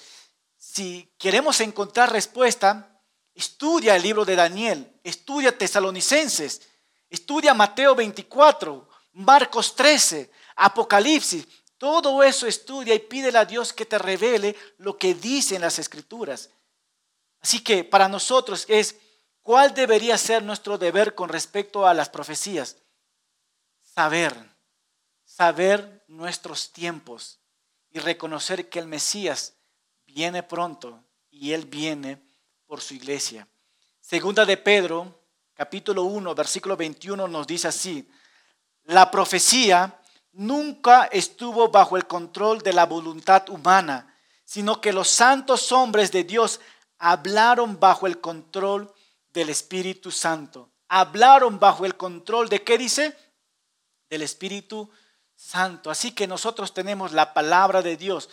si queremos encontrar respuesta, Estudia el libro de Daniel, estudia Tesalonicenses, estudia Mateo 24, Marcos 13, Apocalipsis. Todo eso estudia y pídele a Dios que te revele lo que dicen las escrituras. Así que para nosotros es cuál debería ser nuestro deber con respecto a las profecías. Saber, saber nuestros tiempos y reconocer que el Mesías viene pronto y Él viene por su iglesia. Segunda de Pedro, capítulo 1, versículo 21 nos dice así, la profecía nunca estuvo bajo el control de la voluntad humana, sino que los santos hombres de Dios hablaron bajo el control del Espíritu Santo. Hablaron bajo el control de qué dice? Del Espíritu Santo. Así que nosotros tenemos la palabra de Dios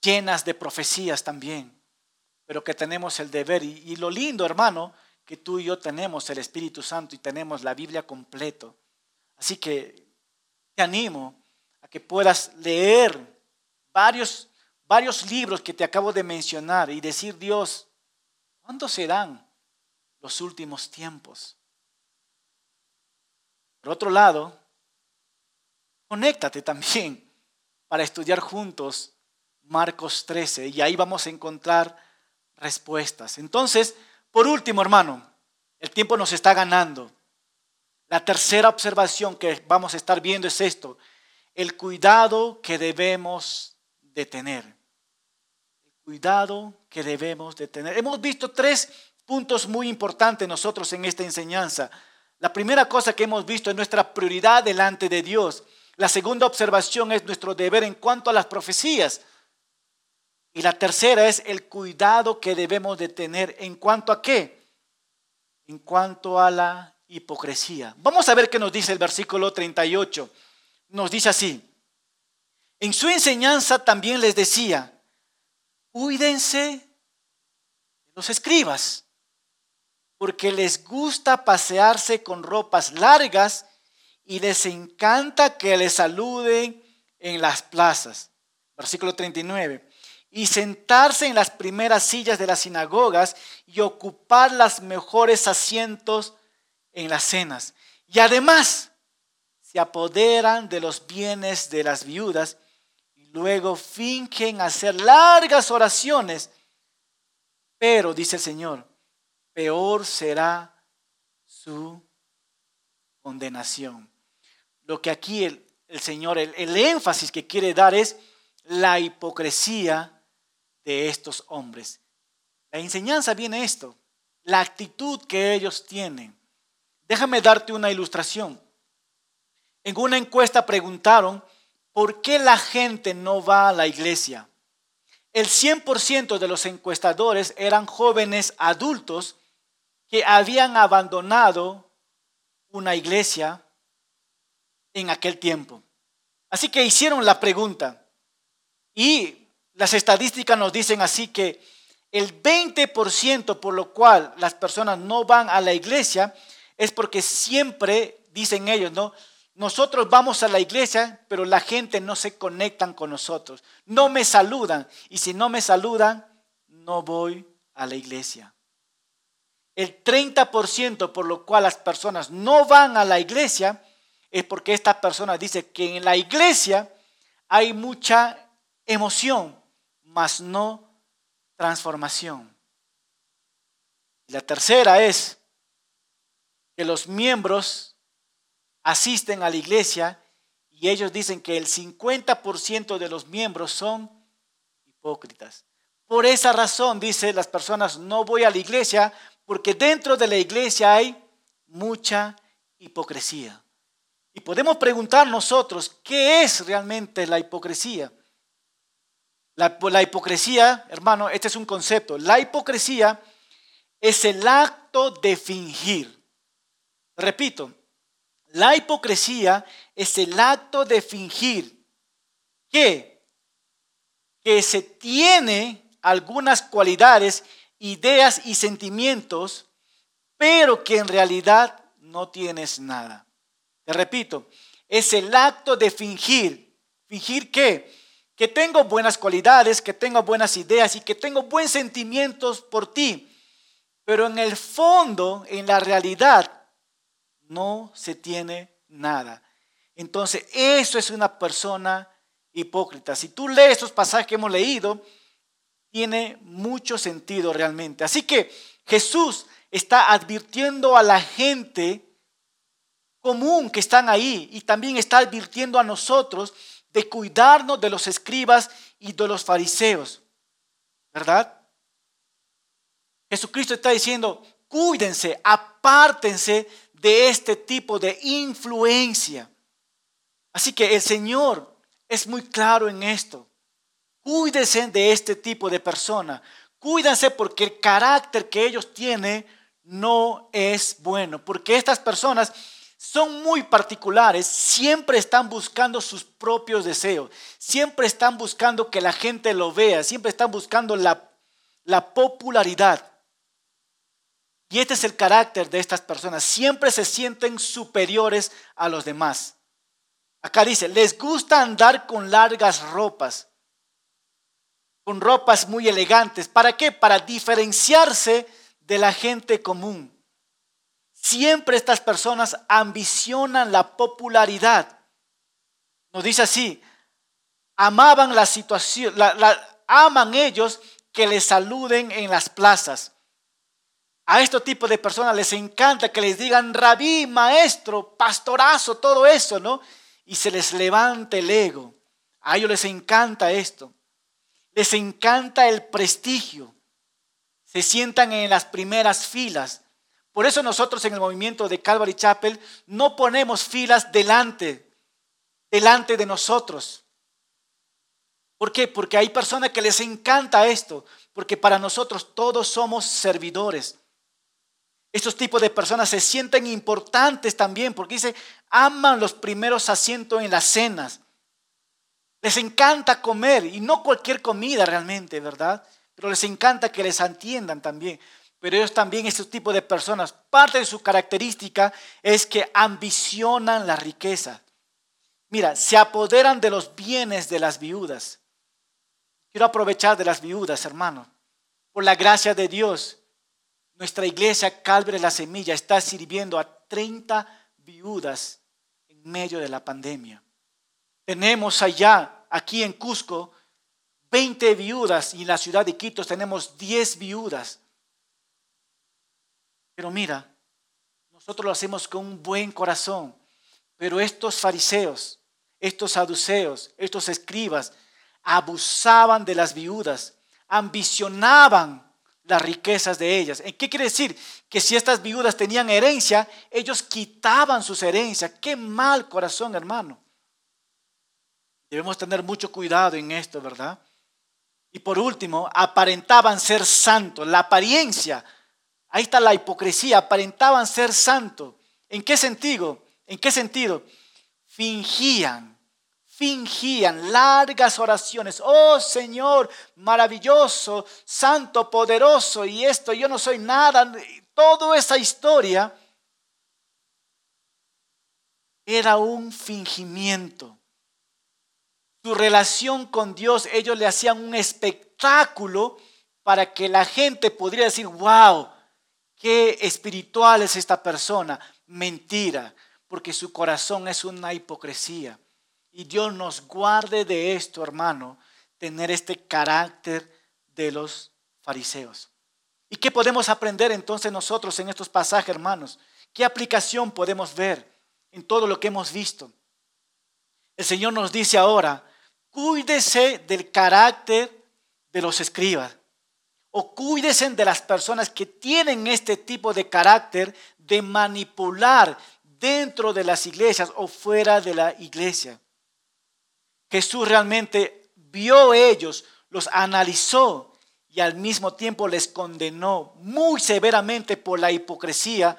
llenas de profecías también pero que tenemos el deber. Y, lo lindo, hermano, que tú y yo tenemos el Espíritu Santo y tenemos la Biblia completo. Así que te animo a que puedas leer varios, varios libros que te acabo de mencionar y decir, Dios, ¿cuándo serán los últimos tiempos? Por otro lado, conéctate también para estudiar juntos Marcos 13 y ahí vamos a encontrar respuestas. Entonces, por último, hermano, el tiempo nos está ganando. La tercera observación que vamos a estar viendo es esto, el cuidado que debemos de tener. El cuidado que debemos de tener. Hemos visto tres puntos muy importantes nosotros en esta enseñanza. La primera cosa que hemos visto es nuestra prioridad delante de Dios. La segunda observación es nuestro deber en cuanto a las profecías. Y la tercera es el cuidado que debemos de tener en cuanto a qué? En cuanto a la hipocresía. Vamos a ver qué nos dice el versículo 38. Nos dice así. En su enseñanza también les decía, cuídense de los escribas, porque les gusta pasearse con ropas largas y les encanta que les saluden en las plazas. Versículo 39 y sentarse en las primeras sillas de las sinagogas y ocupar los mejores asientos en las cenas. Y además se apoderan de los bienes de las viudas y luego fingen hacer largas oraciones. Pero, dice el Señor, peor será su condenación. Lo que aquí el, Señor, el, el énfasis que quiere dar es la hipocresía de estos hombres. La enseñanza viene esto, la actitud que ellos tienen. Déjame darte una ilustración. En una encuesta preguntaron, ¿por qué la gente no va a la iglesia? El 100% de los encuestadores eran jóvenes adultos que habían abandonado una iglesia en aquel tiempo. Así que hicieron la pregunta y las estadísticas nos dicen así que el 20% por lo cual las personas no van a la iglesia es porque siempre, dicen ellos, ¿no? Nosotros vamos a la iglesia, pero la gente no se conectan con nosotros. No me saludan. Y si no me saludan, no voy a la iglesia. El 30% por lo cual las personas no van a la iglesia es porque esta persona dice que en la iglesia hay mucha emoción, mas no transformación. La tercera es que los miembros asisten a la iglesia y ellos dicen que el 50% de los miembros son hipócritas. Por esa razón, dice las personas, no voy a la iglesia porque dentro de la iglesia hay mucha hipocresía. Y podemos preguntar nosotros, ¿qué es realmente la hipocresía? La, hipocresía, hermano, este es un concepto. La hipocresía es el acto de fingir. Repito, la hipocresía es el acto de fingir que, que se tiene algunas cualidades, ideas y sentimientos, pero que en realidad no tienes nada. Te repito, es el acto de fingir. ¿Fingir que tengo buenas cualidades, que tengo buenas ideas y que tengo buenos sentimientos por ti, pero en el fondo, en la realidad, no se tiene nada. Entonces, eso es una persona hipócrita. Si tú lees estos pasajes que hemos leído, tiene mucho sentido realmente. Así que Jesús está advirtiendo a la gente común que están ahí y también está advirtiendo a nosotros de cuidarnos de los escribas y de los fariseos. ¿Verdad? Jesucristo está diciendo, cuídense, apártense de este tipo de influencia. Así que el Señor es muy claro en esto. Cuídense de este tipo de persona. Cuídense porque el carácter que ellos tienen no es bueno. Porque estas personas son muy particulares, siempre están buscando sus propios deseos, siempre están buscando que la gente lo vea, siempre están buscando la, la popularidad. Y este es el carácter de estas personas. Siempre se sienten superiores a los demás. Acá dice, les gusta andar con largas ropas, con ropas muy elegantes. ¿Para qué? Para diferenciarse de la gente común. Siempre estas personas ambicionan la popularidad. Nos dice así, amaban la situación, aman ellos que les saluden en las plazas a este tipo de personas les encanta que les digan rabí, maestro, pastorazo, todo eso, ¿no? Y se les levanta el ego. A ellos les encanta esto. Les encanta el prestigio. Se sientan en las primeras filas. Por eso nosotros en el movimiento de Calvary Chapel no ponemos filas delante, delante de nosotros. ¿Por qué? Porque hay personas que les encanta esto, porque para nosotros todos somos servidores. Estos tipos de personas se sienten importantes también porque dice, aman los primeros asientos en las cenas. Les encanta comer y no cualquier comida realmente, ¿verdad? Pero les encanta que les atiendan también. Pero ellos también, estos tipos de personas, parte de su característica es que ambicionan la riqueza. Mira, se apoderan de los bienes de las viudas. Quiero aprovechar de las viudas, hermano. Por la gracia de Dios, nuestra iglesia Calvary la Semilla está sirviendo a 30 viudas en medio de la pandemia. Tenemos allá, aquí en Cusco, 20 viudas y en la ciudad de Quito tenemos 10 viudas. Pero mira, nosotros lo hacemos con un buen corazón, pero estos fariseos, estos saduceos, estos escribas, abusaban de las viudas, ambicionaban las riquezas de ellas. ¿En qué quiere decir? Que si estas viudas tenían herencia, ellos quitaban sus herencias. Qué mal corazón, hermano. Debemos tener mucho cuidado en esto, ¿verdad? Y por último, aparentaban ser santos. La apariencia, ahí está la hipocresía, aparentaban ser santos. ¿En qué sentido? ¿En qué sentido? Fingían fingían largas oraciones. Oh Señor, maravilloso, santo, poderoso, y esto, yo no soy nada. Toda esa historia era un fingimiento. Su relación con Dios, ellos le hacían un espectáculo para que la gente pudiera decir, wow, qué espiritual es esta persona. Mentira, porque su corazón es una hipocresía. Y Dios nos guarde de esto, hermano, tener este carácter de los fariseos. ¿Y qué podemos aprender entonces nosotros en estos pasajes, hermanos? ¿Qué aplicación podemos ver en todo lo que hemos visto? El Señor nos dice ahora, cuídese del carácter de los escribas o cuídese de las personas que tienen este tipo de carácter de manipular dentro de las iglesias o fuera de la iglesia. Jesús realmente vio ellos, los analizó y al mismo tiempo les condenó muy severamente por la hipocresía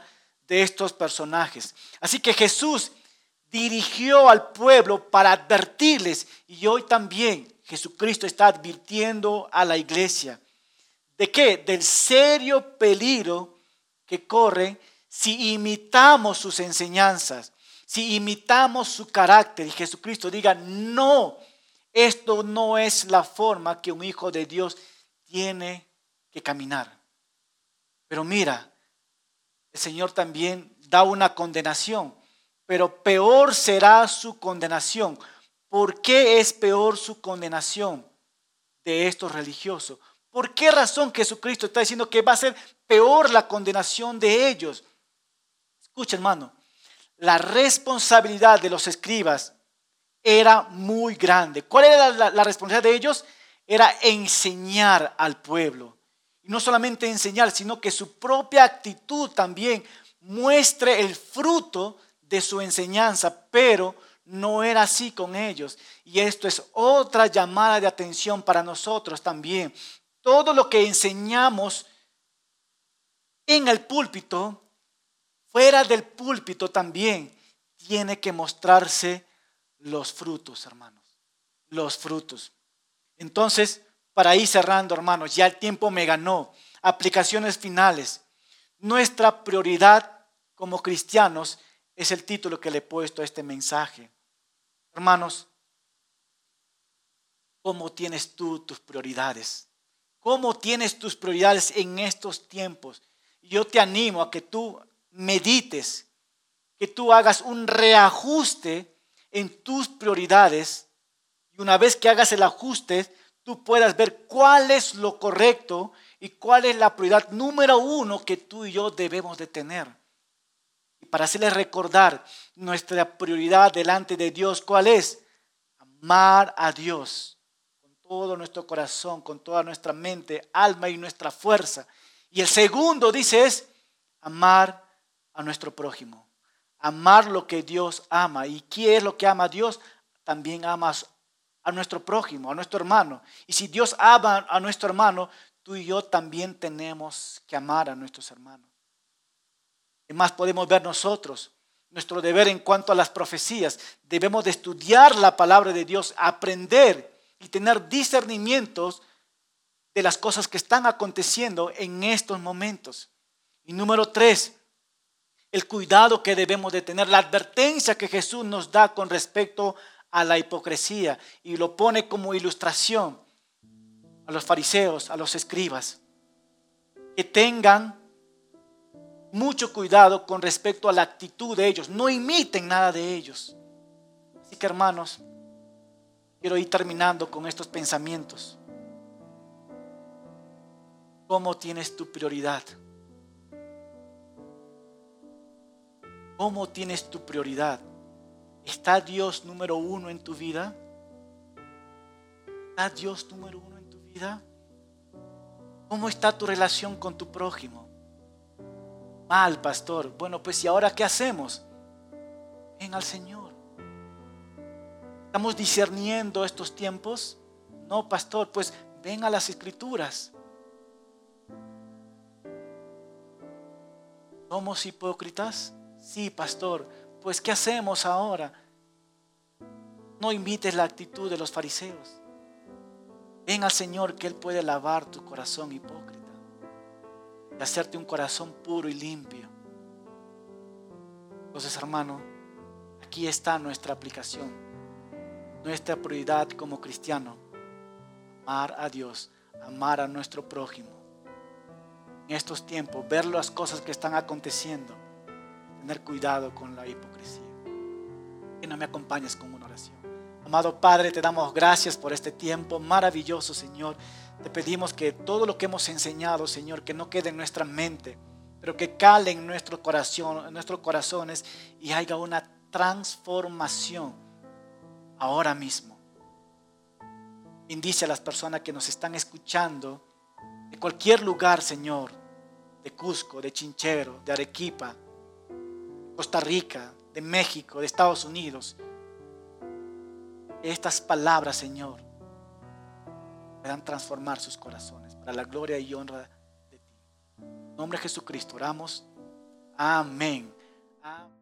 de estos personajes. Así que Jesús dirigió al pueblo para advertirles y hoy también Jesucristo está advirtiendo a la iglesia. ¿De qué? Del serio peligro que corre si imitamos sus enseñanzas si imitamos su carácter y Jesucristo diga, no, esto no es la forma que un hijo de Dios tiene que caminar. Pero mira, el Señor también da una condenación, pero peor será su condenación. ¿Por qué es peor su condenación de estos religiosos? ¿Por qué razón Jesucristo está diciendo que va a ser peor la condenación de ellos? Escucha, hermano, la responsabilidad de los escribas era muy grande. ¿Cuál era la, responsabilidad de ellos? Era enseñar al pueblo. Y no solamente enseñar, sino que su propia actitud también muestre el fruto de su enseñanza, pero no era así con ellos. Y esto es otra llamada de atención para nosotros también. Todo lo que enseñamos en el púlpito, fuera del púlpito también, tiene que mostrarse los frutos, hermanos. Los frutos. Entonces, para ir cerrando, hermanos, ya el tiempo me ganó. Aplicaciones finales. Nuestra prioridad como cristianos es el título que le he puesto a este mensaje. Hermanos, ¿cómo tienes tú tus prioridades? ¿Cómo tienes tus prioridades en estos tiempos? Yo te animo a que tú medites, que tú hagas un reajuste en tus prioridades y una vez que hagas el ajuste, tú puedas ver cuál es lo correcto y cuál es la prioridad número uno que tú y yo debemos de tener para hacerles recordar nuestra prioridad delante de Dios, ¿cuál es? Amar a Dios con todo nuestro corazón, con toda nuestra mente, alma y nuestra fuerza. Y el segundo dice es amar a nuestro prójimo, amar lo que Dios ama. ¿Y qué es lo que ama Dios? También amas a nuestro prójimo, a nuestro hermano. Y si Dios ama a nuestro hermano, tú y yo también tenemos que amar a nuestros hermanos más podemos ver nosotros. Nuestro deber en cuanto a las profecías. Debemos de estudiar la palabra de Dios, aprender y tener discernimientos de las cosas que están aconteciendo en estos momentos. Y número tres, el cuidado que debemos de tener, la advertencia que Jesús nos da con respecto a la hipocresía y lo pone como ilustración a los fariseos, a los escribas, que tengan mucho cuidado con respecto a la actitud de ellos. No imiten nada de ellos. Así que hermanos, quiero ir terminando con estos pensamientos. ¿Cómo tienes tu prioridad? ¿Cómo tienes tu prioridad? ¿Está Dios número uno en tu vida? ¿Está Dios número uno en tu vida? ¿Cómo está tu relación con tu prójimo? Mal, pastor. Bueno, pues ¿y ahora qué hacemos? Ven al Señor. ¿Estamos discerniendo estos tiempos? No, pastor, pues ven a las escrituras. ¿Somos hipócritas? Sí, pastor. Pues ¿qué hacemos ahora? No invites la actitud de los fariseos. Ven al Señor que Él puede lavar tu corazón hipócrita hacerte un corazón puro y limpio. Entonces, hermano, aquí está nuestra aplicación, nuestra prioridad como cristiano, amar a Dios, amar a nuestro prójimo. En estos tiempos, ver las cosas que están aconteciendo, tener cuidado con la hipocresía. Que no me acompañes con una oración. Amado Padre, te damos gracias por este tiempo maravilloso, Señor. Te pedimos que todo lo que hemos enseñado, Señor, que no quede en nuestra mente, pero que cale en nuestro nuestros corazones y haya una transformación ahora mismo. Bendice a las personas que nos están escuchando de cualquier lugar, Señor, de Cusco, de Chinchero, de Arequipa, Costa Rica, de México, de Estados Unidos. Estas palabras, Señor, puedan transformar sus corazones para la gloria y honra de ti. En nombre de Jesucristo oramos. Amén.